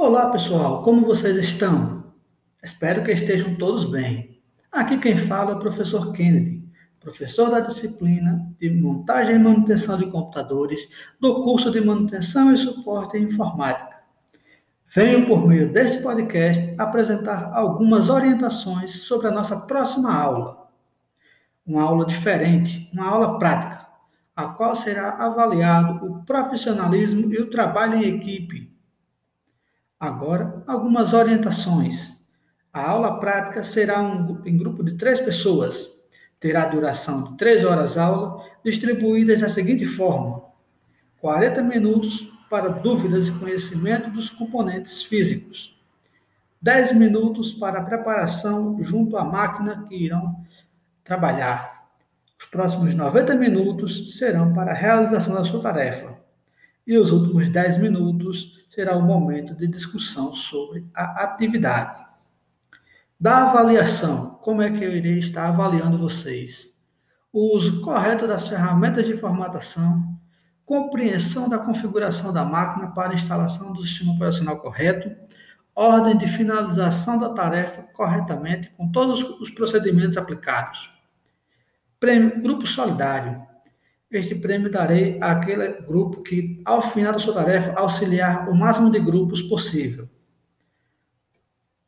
Olá, pessoal, como vocês estão? Espero que estejam todos bem. Aqui quem fala é o professor Kennedy, professor da disciplina de montagem e manutenção de computadores do curso de manutenção e suporte em informática. Venho, por meio deste podcast, apresentar algumas orientações sobre a nossa próxima aula. Uma aula diferente, uma aula prática, a qual será avaliado o profissionalismo e o trabalho em equipe Agora, algumas orientações. A aula prática será um, em grupo de três pessoas. Terá duração de três horas aula, distribuídas da seguinte forma: 40 minutos para dúvidas e conhecimento dos componentes físicos. 10 minutos para preparação junto à máquina que irão trabalhar. Os próximos 90 minutos serão para a realização da sua tarefa e os últimos 10 minutos será o momento de discussão sobre a atividade. Da avaliação, como é que eu irei estar avaliando vocês? O uso correto das ferramentas de formatação, compreensão da configuração da máquina para instalação do sistema operacional correto, ordem de finalização da tarefa corretamente com todos os procedimentos aplicados. Prêmio Grupo Solidário, este prêmio darei àquele grupo que, ao final da sua tarefa, auxiliar o máximo de grupos possível.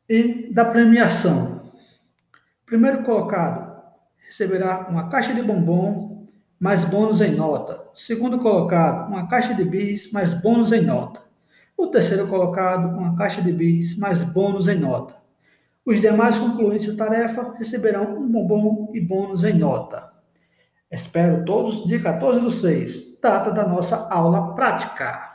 E da premiação. Primeiro colocado receberá uma caixa de bombom mais bônus em nota. Segundo colocado, uma caixa de bis mais bônus em nota. O terceiro colocado, uma caixa de bis mais bônus em nota. Os demais concluintes da tarefa receberão um bombom e bônus em nota. Espero todos dia 14 do 6, data da nossa aula prática.